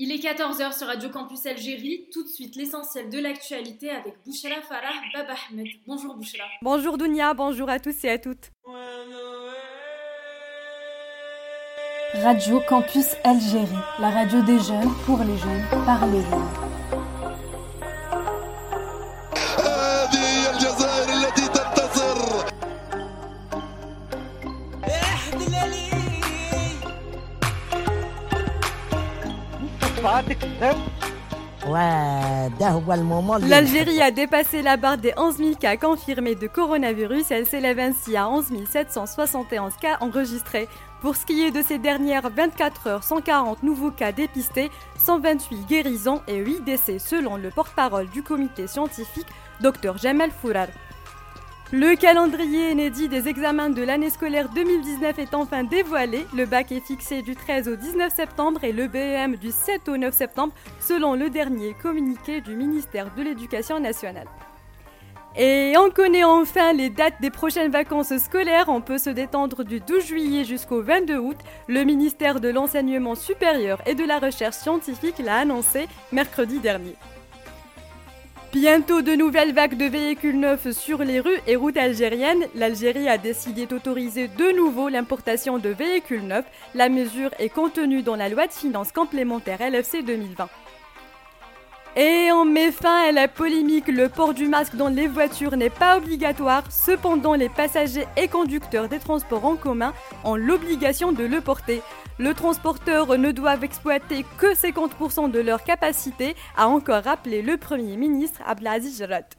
Il est 14h sur Radio Campus Algérie. Tout de suite, l'essentiel de l'actualité avec Bouchela Farah Baba Ahmed. Bonjour Bouchela. Bonjour Dounia, bonjour à tous et à toutes. Radio Campus Algérie, la radio des jeunes, pour les jeunes, par les jeunes. L'Algérie a dépassé la barre des 11 000 cas confirmés de coronavirus. Elle s'élève ainsi à 11 771 cas enregistrés. Pour ce qui est de ces dernières 24 heures, 140 nouveaux cas dépistés, 128 guérisons et 8 décès selon le porte-parole du comité scientifique, Dr Jamal Fourar. Le calendrier inédit des examens de l'année scolaire 2019 est enfin dévoilé. Le bac est fixé du 13 au 19 septembre et le BEM du 7 au 9 septembre, selon le dernier communiqué du ministère de l'Éducation nationale. Et on connaît enfin les dates des prochaines vacances scolaires. On peut se détendre du 12 juillet jusqu'au 22 août. Le ministère de l'Enseignement supérieur et de la Recherche scientifique l'a annoncé mercredi dernier. Bientôt de nouvelles vagues de véhicules neufs sur les rues et routes algériennes. L'Algérie a décidé d'autoriser de nouveau l'importation de véhicules neufs. La mesure est contenue dans la loi de finances complémentaire LFC 2020. Et on met fin à la polémique, le port du masque dans les voitures n'est pas obligatoire, cependant les passagers et conducteurs des transports en commun ont l'obligation de le porter. Le transporteur ne doit exploiter que 50% de leur capacité, a encore rappelé le Premier ministre Abdelaziz Jarrat.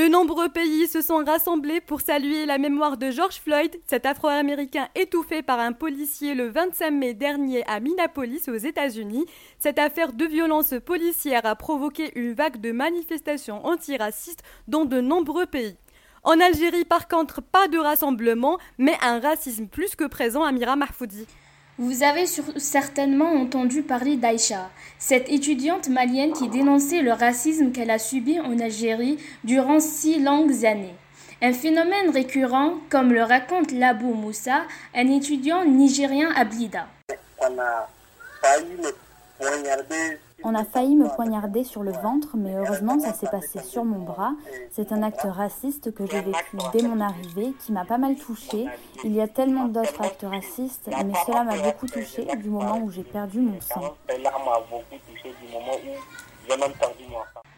De nombreux pays se sont rassemblés pour saluer la mémoire de George Floyd, cet Afro-Américain étouffé par un policier le 25 mai dernier à Minneapolis aux États-Unis. Cette affaire de violence policière a provoqué une vague de manifestations antiracistes dans de nombreux pays. En Algérie, par contre, pas de rassemblement, mais un racisme plus que présent, Amira Mahfoudi. Vous avez certainement entendu parler d'Aïcha, cette étudiante malienne qui dénonçait le racisme qu'elle a subi en Algérie durant six longues années. Un phénomène récurrent, comme le raconte Labou Moussa, un étudiant nigérien à Blida. On a failli me poignarder sur le ventre, mais heureusement ça s'est passé sur mon bras. C'est un acte raciste que j'ai vécu dès mon arrivée, qui m'a pas mal touchée. Il y a tellement d'autres actes racistes, mais cela m'a beaucoup touchée du moment où j'ai perdu mon sang.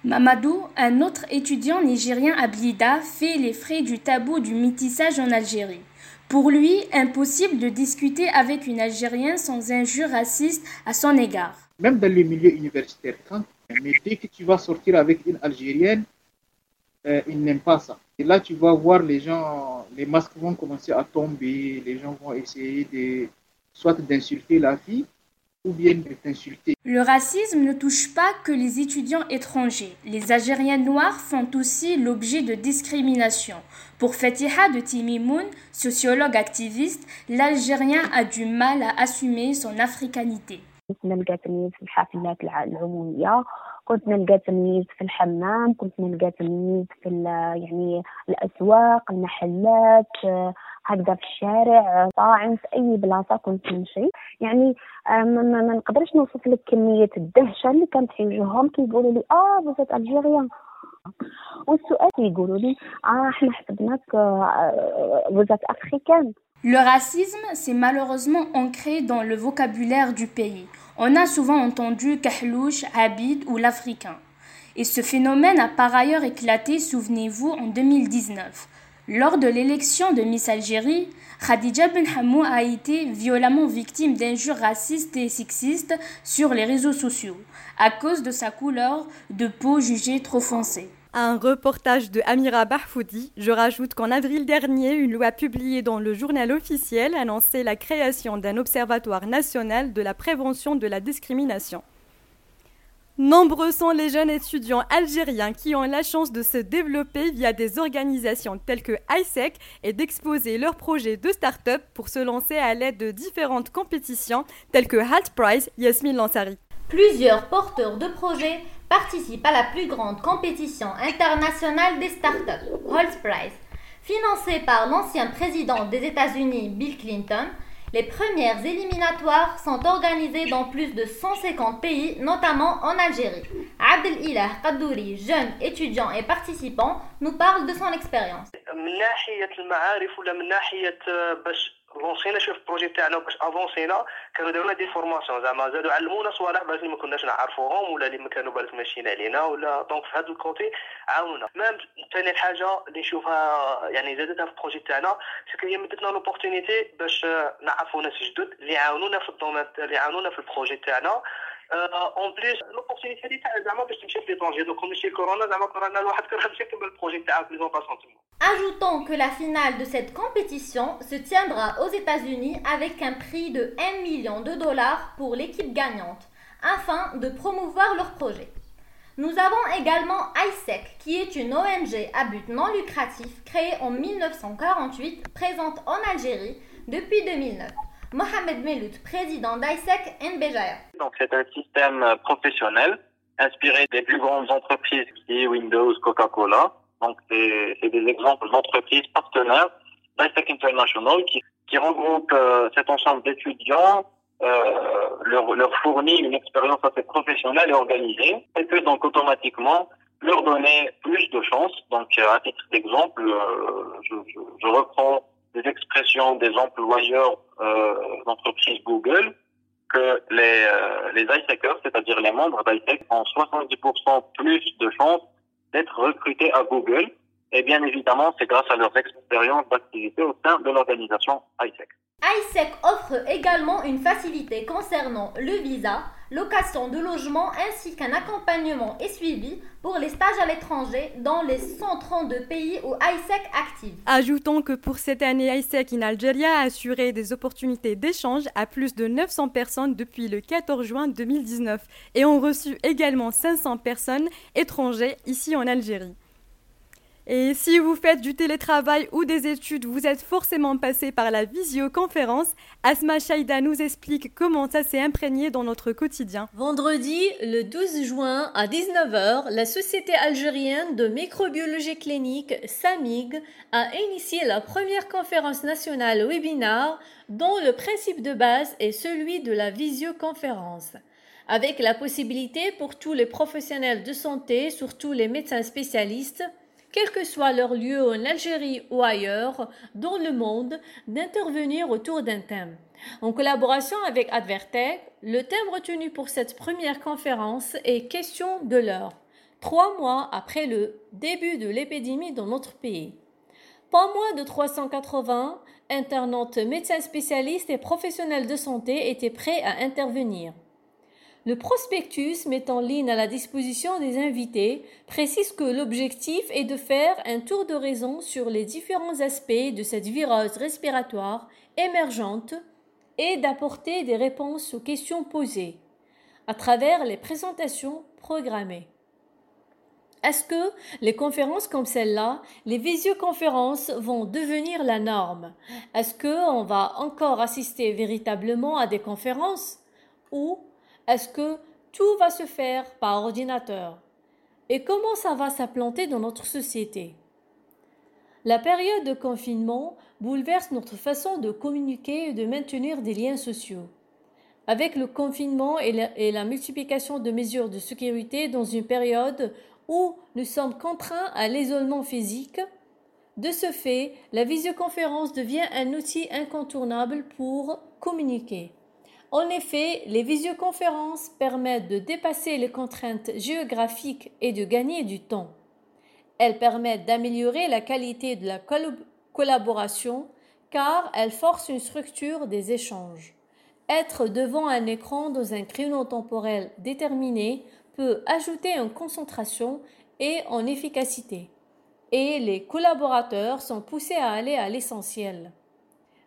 Mamadou, un autre étudiant nigérien à Blida, fait les frais du tabou du métissage en Algérie. Pour lui, impossible de discuter avec une Algérienne sans injures racistes à son égard même dans les milieux universitaires, mais dès que tu vas sortir avec une Algérienne, euh, ils n'aiment pas ça. Et là, tu vas voir les gens, les masques vont commencer à tomber, les gens vont essayer de soit d'insulter la fille ou bien de t'insulter. Le racisme ne touche pas que les étudiants étrangers. Les Algériens noirs font aussi l'objet de discrimination. Pour Fatiha de Timimoun, sociologue activiste, l'Algérien a du mal à assumer son africanité. كنت نلقى تمييز في الحافلات العمومية كنت نلقى تمييز في الحمام كنت نلقى تمييز في يعني الأسواق المحلات هكذا في الشارع طاعن في أي بلاصة كنت نمشي. يعني ما, ما نقدرش نوصف لك كمية الدهشة اللي كانت في وجوههم كيقولوا لي آه بزات الجيريا والسؤال يقولوا لي آه إحنا حسبناك بزات افريكان Le racisme, c'est malheureusement ancré dans le vocabulaire du pays. On a souvent entendu Kahlouch, Habid ou l'Africain. Et ce phénomène a par ailleurs éclaté, souvenez-vous, en 2019. Lors de l'élection de Miss Algérie, Khadija Ben Hamou a été violemment victime d'injures racistes et sexistes sur les réseaux sociaux, à cause de sa couleur de peau jugée trop foncée. Un reportage de Amira Bahfoudi. Je rajoute qu'en avril dernier, une loi publiée dans le journal officiel annonçait la création d'un observatoire national de la prévention de la discrimination. Nombreux sont les jeunes étudiants algériens qui ont la chance de se développer via des organisations telles que ISEC et d'exposer leurs projets de start-up pour se lancer à l'aide de différentes compétitions telles que Halt Prize, Yasmine Lansari. Plusieurs porteurs de projets participent à la plus grande compétition internationale des startups, Prize. Financée par l'ancien président des États-Unis Bill Clinton, les premières éliminatoires sont organisées dans plus de 150 pays, notamment en Algérie. Abdel Ilah Kaddouri, jeune étudiant et participant, nous parle de son expérience. فونسينا شوف البروجي تاعنا باش افونسينا كانوا دارونا دي فورماسيون زعما زادوا علمونا صوالح باش ما كناش نعرفوهم ولا اللي ما كانوا بالك ماشيين علينا ولا دونك في هذا الكوتي عاونونا. ميم ثاني الحاجة اللي نشوفها يعني زادتها في البروجي تاعنا سكو هي مدتنا لوبورتونيتي باش نعرفوا ناس جدد اللي يعاونونا في الدومين اللي يعاونونا في البروجي تاعنا. اون بليس لوبورتونيتي هذه تاع زعما باش تمشي في ليترونجي دوك ماشي كورونا زعما كورونا الواحد كره مشي يكمل البروجي تاعو بليزون باسون Ajoutons que la finale de cette compétition se tiendra aux États-Unis avec un prix de 1 million de dollars pour l'équipe gagnante, afin de promouvoir leur projet. Nous avons également ISEC, qui est une ONG à but non lucratif créée en 1948, présente en Algérie depuis 2009. Mohamed Melout, président d'ISEC Béjaïa. Donc c'est un système professionnel inspiré des plus grandes entreprises qui Windows, Coca-Cola donc, c'est des exemples d'entreprises partenaires d'ISEC International qui, qui regroupent euh, cet ensemble d'étudiants, euh, leur, fournit une expérience assez professionnelle et organisée, et peut donc automatiquement leur donner plus de chance. Donc, à titre d'exemple, euh, je, je, je, reprends des expressions des employeurs euh, d'entreprises Google, que les, euh, les ISECers, c'est-à-dire les membres d'ISEC, ont 70% plus de chances d'être recrutés à Google. Et bien évidemment, c'est grâce à leurs expériences d'activité au sein de l'organisation ISEC. ISEC offre également une facilité concernant le visa, location de logement ainsi qu'un accompagnement et suivi pour les stages à l'étranger dans les 132 pays où ISEC active. Ajoutons que pour cette année, ISEC in Algeria a assuré des opportunités d'échange à plus de 900 personnes depuis le 14 juin 2019 et ont reçu également 500 personnes étrangères ici en Algérie. Et si vous faites du télétravail ou des études, vous êtes forcément passé par la visioconférence. Asma Shaida nous explique comment ça s'est imprégné dans notre quotidien. Vendredi, le 12 juin à 19h, la Société algérienne de microbiologie clinique, SAMIG, a initié la première conférence nationale webinar dont le principe de base est celui de la visioconférence avec la possibilité pour tous les professionnels de santé, surtout les médecins spécialistes, quel que soit leur lieu en Algérie ou ailleurs dans le monde, d'intervenir autour d'un thème. En collaboration avec Advertech, le thème retenu pour cette première conférence est Question de l'heure, trois mois après le début de l'épidémie dans notre pays. Pas moins de 380 internautes, médecins spécialistes et professionnels de santé étaient prêts à intervenir. Le prospectus met en ligne à la disposition des invités précise que l'objectif est de faire un tour de raison sur les différents aspects de cette virose respiratoire émergente et d'apporter des réponses aux questions posées à travers les présentations programmées. Est-ce que les conférences comme celle-là, les visioconférences vont devenir la norme? Est-ce qu'on va encore assister véritablement à des conférences ou est-ce que tout va se faire par ordinateur? Et comment ça va s'implanter dans notre société? La période de confinement bouleverse notre façon de communiquer et de maintenir des liens sociaux. Avec le confinement et la, multiplication de mesures de sécurité dans une période où nous sommes contraints à l'isolement physique, de ce fait, la visioconférence devient un outil incontournable pour communiquer. En effet, les visioconférences permettent de dépasser les contraintes géographiques et de gagner du temps. Elles permettent d'améliorer la qualité de la collaboration car elles forcent une structure des échanges. Être devant un écran dans un créneau temporel déterminé peut ajouter en concentration et en efficacité. Et les collaborateurs sont poussés à aller à l'essentiel.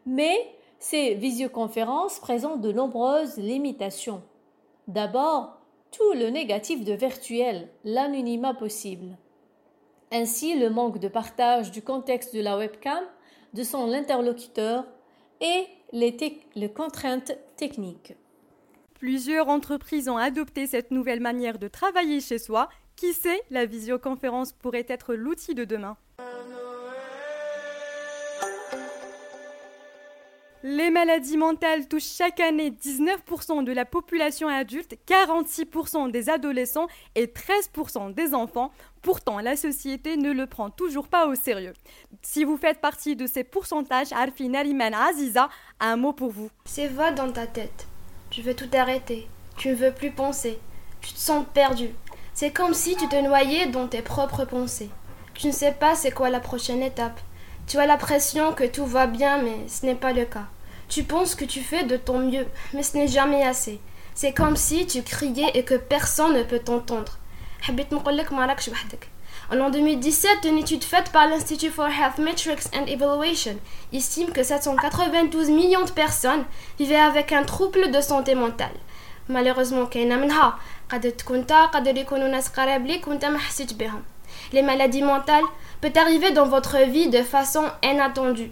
Mais ces visioconférences présentent de nombreuses limitations. D'abord, tout le négatif de virtuel, l'anonymat possible. Ainsi, le manque de partage du contexte de la webcam, de son interlocuteur et les, contraintes techniques. Plusieurs entreprises ont adopté cette nouvelle manière de travailler chez soi. Qui sait, la visioconférence pourrait être l'outil de demain. Les maladies mentales touchent chaque année 19% de la population adulte, 46% des adolescents et 13% des enfants. Pourtant, la société ne le prend toujours pas au sérieux. Si vous faites partie de ces pourcentages, Arfi Nariman Aziza a un mot pour vous. C'est vague dans ta tête. Tu veux tout arrêter. Tu ne veux plus penser. Tu te sens perdu. C'est comme si tu te noyais dans tes propres pensées. Tu ne sais pas c'est quoi la prochaine étape. Tu as l'impression que tout va bien, mais ce n'est pas le cas. Tu penses que tu fais de ton mieux, mais ce n'est jamais assez. C'est comme si tu criais et que personne ne peut t'entendre. En l'an 2017, une étude faite par l'Institute for Health Metrics and Evaluation estime que 792 millions de personnes vivaient avec un trouble de santé mentale. Malheureusement, Les maladies mentales peuvent arriver dans votre vie de façon inattendue.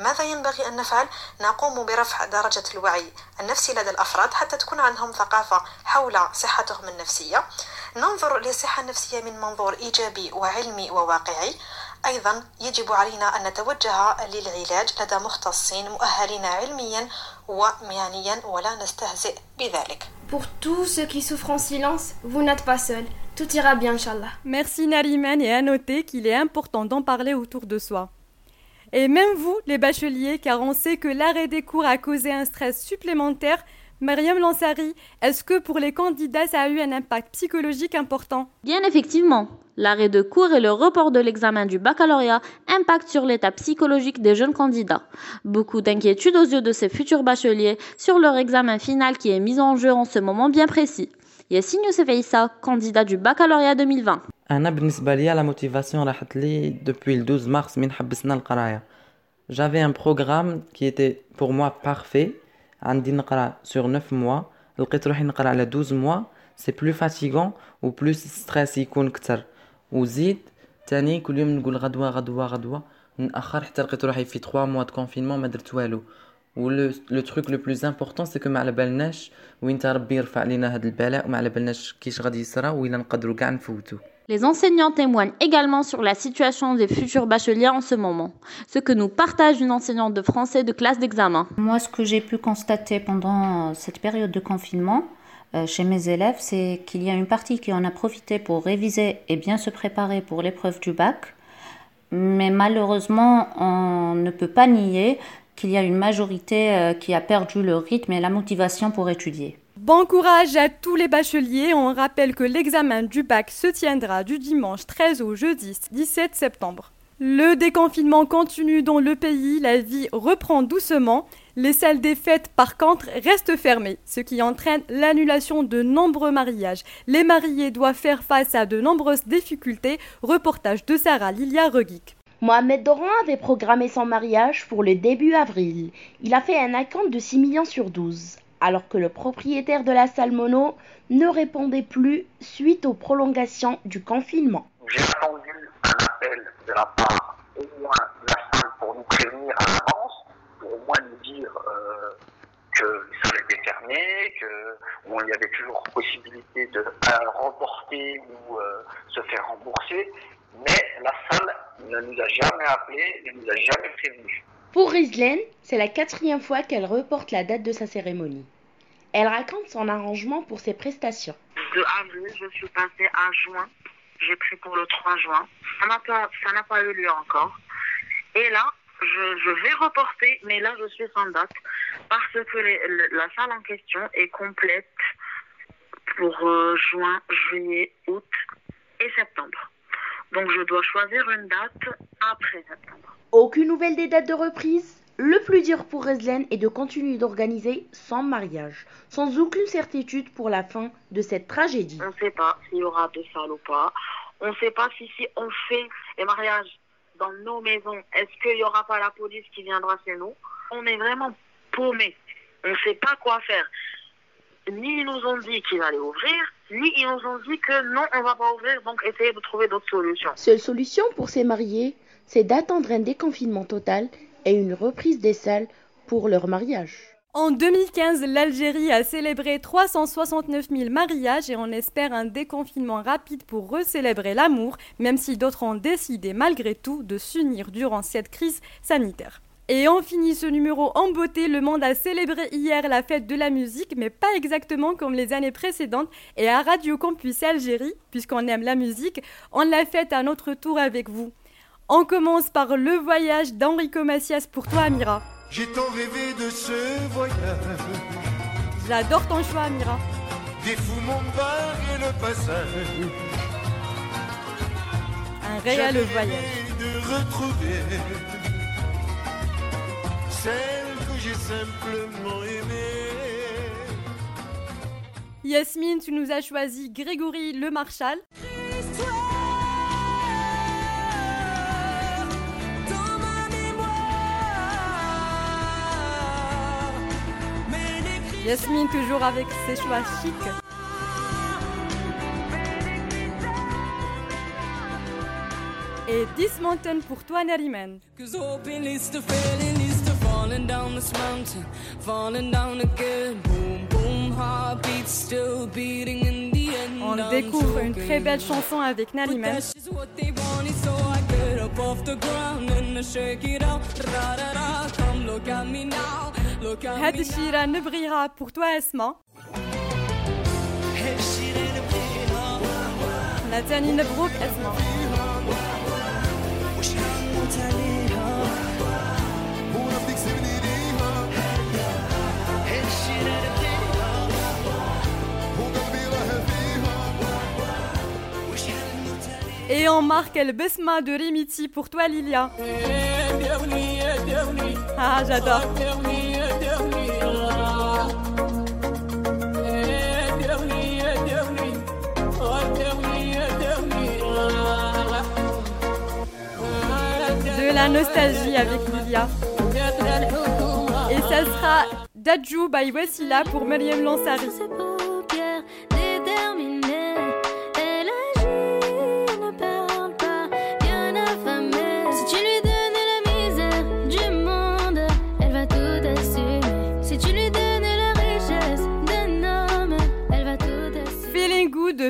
ماذا ينبغي أن نفعل؟ نقوم برفع درجة الوعي النفسي لدى الأفراد حتى تكون عندهم ثقافة حول صحتهم النفسية ننظر للصحة النفسية من منظور إيجابي وعلمي وواقعي أيضا يجب علينا أن نتوجه للعلاج لدى مختصين مؤهلين علميا ومهنيا ولا نستهزئ بذلك Pour tous ceux qui souffrent en silence, vous n'êtes pas seul. Tout ira bien, Inch'Allah. Merci Nariman et à noter qu'il est important d'en parler autour de soi. Et même vous, les bacheliers, car on sait que l'arrêt des cours a causé un stress supplémentaire, Mariam Lansari, est-ce que pour les candidats ça a eu un impact psychologique important? Bien effectivement. L'arrêt de cours et le report de l'examen du baccalauréat impactent sur l'état psychologique des jeunes candidats. Beaucoup d'inquiétudes aux yeux de ces futurs bacheliers sur leur examen final qui est mis en jeu en ce moment bien précis. Yassine Youssef candidat du baccalauréat 2020. أنا بالنسبة لي la motivation راحت لي le 12 mars من حبسنا القراية. J'avais un programme qui était pour moi parfait. عندي نقرأ sur 9 mois. لقيت روحي نقرأ على 12 mois. C'est plus fatigant ou plus stress يكون كتر. وزيد تاني كل يوم نقول غدوة غدوة غدوة نأخر حتى لقيت روحي في 3 mois de confinement ما درت والو. ولو لو تروك لو بلوز امبورطون سي كو ما على بالناش وين ربي يرفع لينا هذا البلاء وما على بالناش كيش غادي يصرى وإلا نقدروا كاع نفوتو Les enseignants témoignent également sur la situation des futurs bacheliers en ce moment, ce que nous partage une enseignante de français de classe d'examen. Moi, ce que j'ai pu constater pendant cette période de confinement euh, chez mes élèves, c'est qu'il y a une partie qui en a profité pour réviser et bien se préparer pour l'épreuve du bac. Mais malheureusement, on ne peut pas nier qu'il y a une majorité euh, qui a perdu le rythme et la motivation pour étudier. Bon courage à tous les bacheliers. On rappelle que l'examen du bac se tiendra du dimanche 13 au jeudi 17 septembre. Le déconfinement continue dans le pays, la vie reprend doucement. Les salles des fêtes, par contre, restent fermées, ce qui entraîne l'annulation de nombreux mariages. Les mariés doivent faire face à de nombreuses difficultés. Reportage de Sarah Lilia Reguic. Mohamed Doran avait programmé son mariage pour le début avril. Il a fait un account de 6 millions sur 12, alors que le propriétaire de la salle mono ne répondait plus suite aux prolongations du confinement. J'ai attendu un appel de la part au moins de la salle pour nous prévenir à l'avance, pour au moins nous dire euh, que ça allait était fermé, qu'il y avait toujours possibilité de euh, remporter ou euh, se faire rembourser. Mais la salle ne nous a jamais appelés, ne nous a jamais prévenus. Pour Rizlen, c'est la quatrième fois qu'elle reporte la date de sa cérémonie. Elle raconte son arrangement pour ses prestations. De avril, je suis passée à juin. J'ai pris pour le 3 juin. Ça n'a pas, eu lieu encore. Et là, je, vais reporter, mais là, je suis sans date parce que la salle en question est complète pour euh, juin, juillet, août et septembre. Donc je dois choisir une date après septembre. Aucune nouvelle des dates de reprise Le plus dur pour Reslen est de continuer d'organiser son mariage, sans aucune certitude pour la fin de cette tragédie. On ne sait pas s'il y aura de salles ou pas. On ne sait pas si, si on fait les mariages dans nos maisons, est-ce qu'il n'y aura pas la police qui viendra chez nous? On est vraiment paumés. On ne sait pas quoi faire. ni ils nous ont dit qu'ils allaient ouvrir, ni ils nous ont dit que non, on va pas ouvrir, donc essayez de trouver d'autres solutions. Seule solution pour ces mariés, c'est d'attendre un déconfinement total et une reprise des salles pour leur mariage. En 2015, l'Algérie a célébré 369 000 mariages et on espère un déconfinement rapide pour recélébrer l'amour, même si d'autres ont décidé malgré tout de s'unir durant cette crise sanitaire. Et on finit ce numéro en beauté. Le monde a célébré hier la fête de la musique, mais pas exactement comme les années précédentes. Et à Radio Campus Algérie, puisqu'on aime la musique, on l'a fête à notre tour avec vous. On commence par le voyage d'Enrico Macias pour toi, Amira. J'ai tant rêvé de ce voyage. J'adore ton choix, Amira. Des fous mon et le passage. Un réel voyage. de retrouver celle que j'ai simplement aimée. Yasmine, tu nous as choisi Grégory Le Marchal. Yasmine toujours avec ses choix chics. Et This Mountain pour toi Nariman. Falling down this mountain, falling down again. Boom, boom, heartbeats still beating in the end. On I'm découvre une très belle chanson avec But Nariman. that's just what they wanted, so I get Et on marque le Besma de Remiti pour toi Lilia. Ah j'adore. De la nostalgie avec Lilia. Et ça sera Dajou by Wessila pour Mariam Lansari.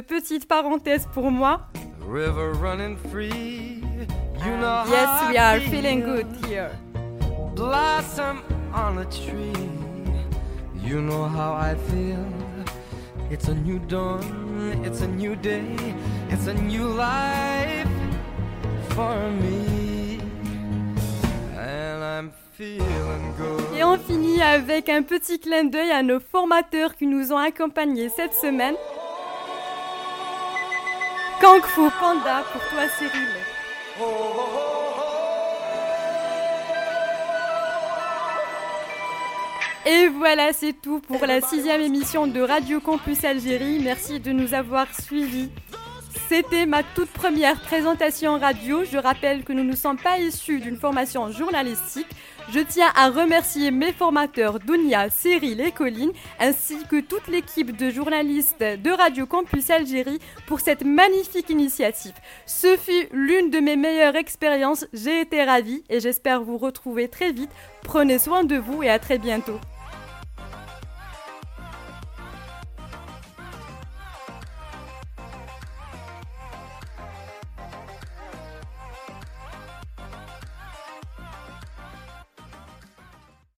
Petite parenthèse pour moi. River running free. You know Yes, we are feel. feeling good here. Blossom on a tree. You know how I feel. It's a new dawn. It's a new day. It's a new life for me. And I'm feeling good. Et on finit avec un petit clin d'œil à nos formateurs qui nous ont accompagnés cette semaine. Kung Fu Panda pour toi Cyril. Et voilà, c'est tout pour la sixième émission de Radio Campus Algérie. Merci de nous avoir suivis. C'était ma toute première présentation radio. Je rappelle que nous ne sommes pas issus d'une formation journalistique. Je tiens à remercier mes formateurs Dounia, Cyril et Colline, ainsi que toute l'équipe de journalistes de Radio Campus Algérie pour cette magnifique initiative. Ce fut l'une de mes meilleures expériences. J'ai été ravie et j'espère vous retrouver très vite. Prenez soin de vous et à très bientôt.